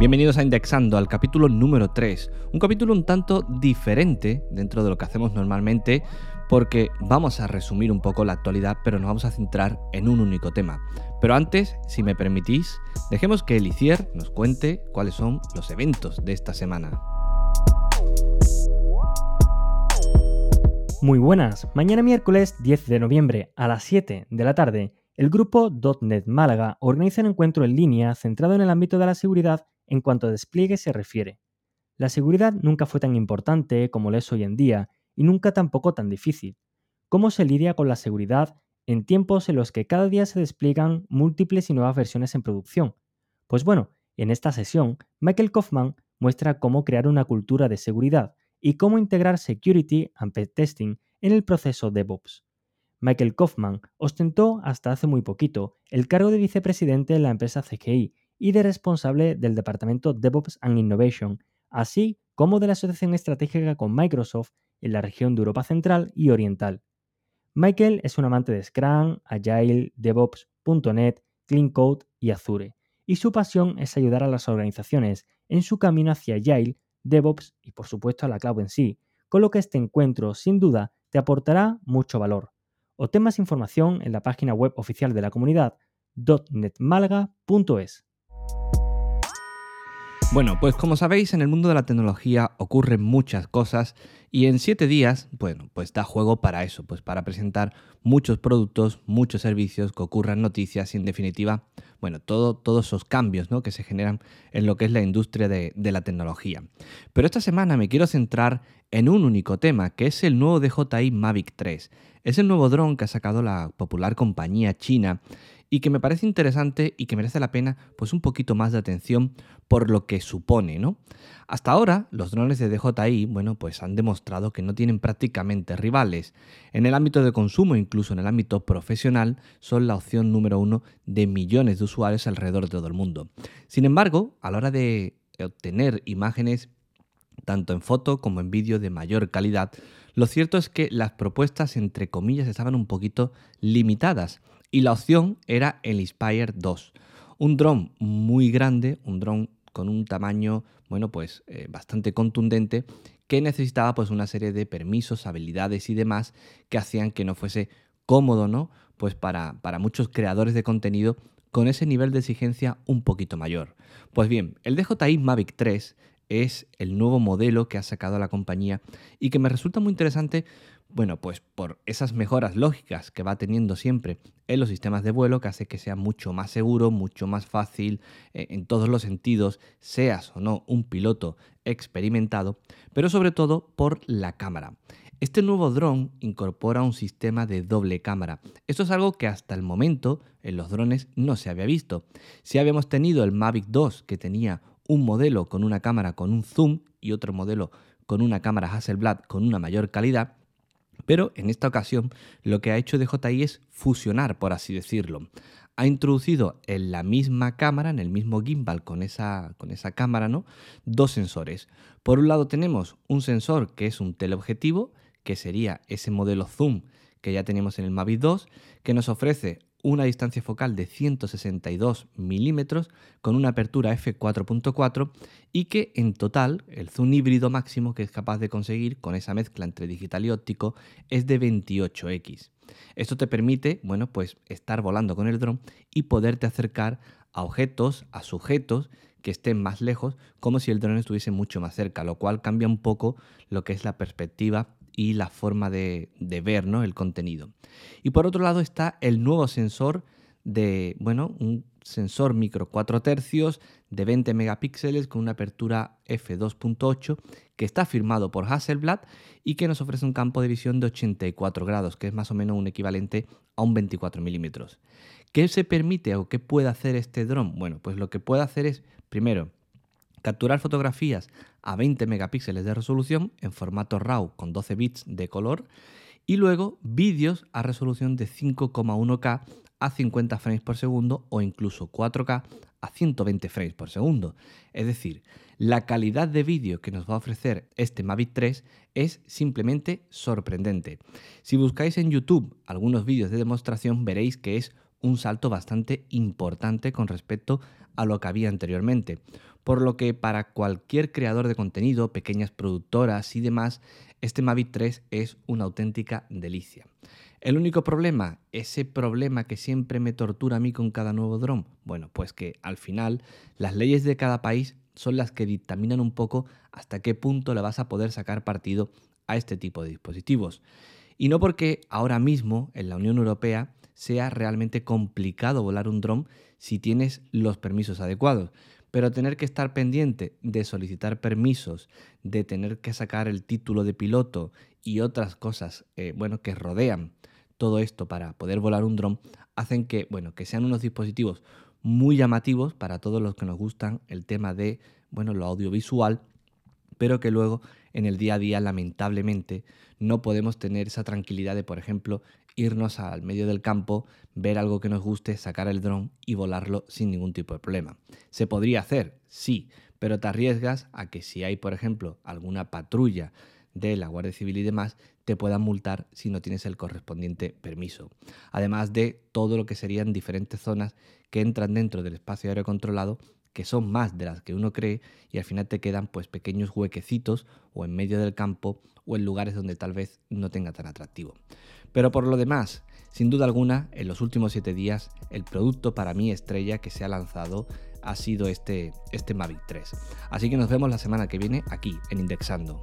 Bienvenidos a Indexando, al capítulo número 3. Un capítulo un tanto diferente dentro de lo que hacemos normalmente porque vamos a resumir un poco la actualidad, pero nos vamos a centrar en un único tema. Pero antes, si me permitís, dejemos que Elicier nos cuente cuáles son los eventos de esta semana. Muy buenas, mañana miércoles 10 de noviembre a las 7 de la tarde, el grupo .NET Málaga organiza un encuentro en línea centrado en el ámbito de la seguridad en cuanto a despliegue se refiere. La seguridad nunca fue tan importante como lo es hoy en día y nunca tampoco tan difícil. ¿Cómo se lidia con la seguridad en tiempos en los que cada día se despliegan múltiples y nuevas versiones en producción? Pues bueno, en esta sesión, Michael Kaufman muestra cómo crear una cultura de seguridad y cómo integrar security and testing en el proceso DevOps. Michael Kaufman ostentó hasta hace muy poquito el cargo de vicepresidente en la empresa CGI y de responsable del departamento DevOps and Innovation, así como de la asociación estratégica con Microsoft en la región de Europa Central y Oriental. Michael es un amante de Scrum, Agile, DevOps, .NET, Clean Code y Azure, y su pasión es ayudar a las organizaciones en su camino hacia Agile, DevOps y por supuesto a la cloud en sí, con lo que este encuentro sin duda te aportará mucho valor. Obtén más información en la página web oficial de la comunidad .netmalga.es. Bueno, pues como sabéis, en el mundo de la tecnología ocurren muchas cosas y en siete días, bueno, pues da juego para eso, pues para presentar muchos productos, muchos servicios, que ocurran noticias y en definitiva, bueno, todo, todos esos cambios ¿no? que se generan en lo que es la industria de, de la tecnología. Pero esta semana me quiero centrar en un único tema, que es el nuevo DJI Mavic 3. Es el nuevo dron que ha sacado la popular compañía china y que me parece interesante y que merece la pena pues un poquito más de atención por lo que supone, ¿no? Hasta ahora, los drones de DJI, bueno, pues han demostrado que no tienen prácticamente rivales. En el ámbito de consumo, incluso en el ámbito profesional, son la opción número uno de millones de usuarios alrededor de todo el mundo. Sin embargo, a la hora de obtener imágenes tanto en foto como en vídeo de mayor calidad, lo cierto es que las propuestas, entre comillas, estaban un poquito limitadas y la opción era el Inspire 2. Un dron muy grande, un dron con un tamaño, bueno, pues eh, bastante contundente, que necesitaba pues una serie de permisos, habilidades y demás que hacían que no fuese cómodo, ¿no? Pues para, para muchos creadores de contenido con ese nivel de exigencia un poquito mayor. Pues bien, el DJI Mavic 3 es el nuevo modelo que ha sacado la compañía y que me resulta muy interesante bueno, pues por esas mejoras lógicas que va teniendo siempre en los sistemas de vuelo, que hace que sea mucho más seguro, mucho más fácil eh, en todos los sentidos, seas o no un piloto experimentado, pero sobre todo por la cámara. Este nuevo dron incorpora un sistema de doble cámara. Esto es algo que hasta el momento en los drones no se había visto. Si habíamos tenido el Mavic 2 que tenía un modelo con una cámara con un zoom y otro modelo con una cámara Hasselblad con una mayor calidad, pero en esta ocasión lo que ha hecho DJI es fusionar, por así decirlo. Ha introducido en la misma cámara, en el mismo gimbal con esa, con esa cámara, ¿no? dos sensores. Por un lado tenemos un sensor que es un teleobjetivo, que sería ese modelo zoom que ya tenemos en el Mavic 2, que nos ofrece una distancia focal de 162 milímetros con una apertura f4.4 y que en total el zoom híbrido máximo que es capaz de conseguir con esa mezcla entre digital y óptico es de 28x. Esto te permite, bueno, pues estar volando con el dron y poderte acercar a objetos, a sujetos que estén más lejos, como si el dron estuviese mucho más cerca, lo cual cambia un poco lo que es la perspectiva y la forma de, ver ¿no? el contenido. Y por otro lado está el nuevo sensor de, bueno, un sensor micro 4 tercios de 20 megapíxeles con una apertura f2.8 que está firmado por Hasselblad y que nos ofrece un campo de visión de 84 grados, que es más o menos un equivalente a un 24 milímetros. ¿Qué se permite o qué puede hacer este dron? Bueno, pues lo que puede hacer es, primero, capturar fotografías a 20 megapíxeles de resolución en formato RAW con 12 bits de color y luego vídeos a resolución de 5,1K a 50 frames por segundo o incluso 4K a 120 frames por segundo. Es decir, la calidad de vídeo que nos va a ofrecer este Mavic 3 es simplemente sorprendente. Si buscáis en YouTube algunos vídeos de demostración veréis que es un salto bastante importante con respecto a lo que había anteriormente, por lo que para cualquier creador de contenido, pequeñas productoras y demás, este Mavic 3 es una auténtica delicia. El único problema, ese problema que siempre me tortura a mí con cada nuevo dron, bueno, pues que al final las leyes de cada país son las que dictaminan un poco hasta qué punto le vas a poder sacar partido a este tipo de dispositivos. Y no porque ahora mismo en la Unión Europea sea realmente complicado volar un dron si tienes los permisos adecuados. Pero tener que estar pendiente de solicitar permisos, de tener que sacar el título de piloto y otras cosas eh, bueno, que rodean todo esto para poder volar un dron, hacen que, bueno, que sean unos dispositivos muy llamativos para todos los que nos gustan el tema de bueno, lo audiovisual, pero que luego en el día a día lamentablemente no podemos tener esa tranquilidad de, por ejemplo, irnos al medio del campo, ver algo que nos guste, sacar el dron y volarlo sin ningún tipo de problema. ¿Se podría hacer? Sí, pero te arriesgas a que si hay, por ejemplo, alguna patrulla de la Guardia Civil y demás, te puedan multar si no tienes el correspondiente permiso. Además de todo lo que serían diferentes zonas que entran dentro del espacio aéreo controlado que son más de las que uno cree y al final te quedan pues pequeños huequecitos o en medio del campo o en lugares donde tal vez no tenga tan atractivo. Pero por lo demás, sin duda alguna, en los últimos 7 días, el producto para mí estrella que se ha lanzado ha sido este, este Mavic 3. Así que nos vemos la semana que viene aquí en Indexando.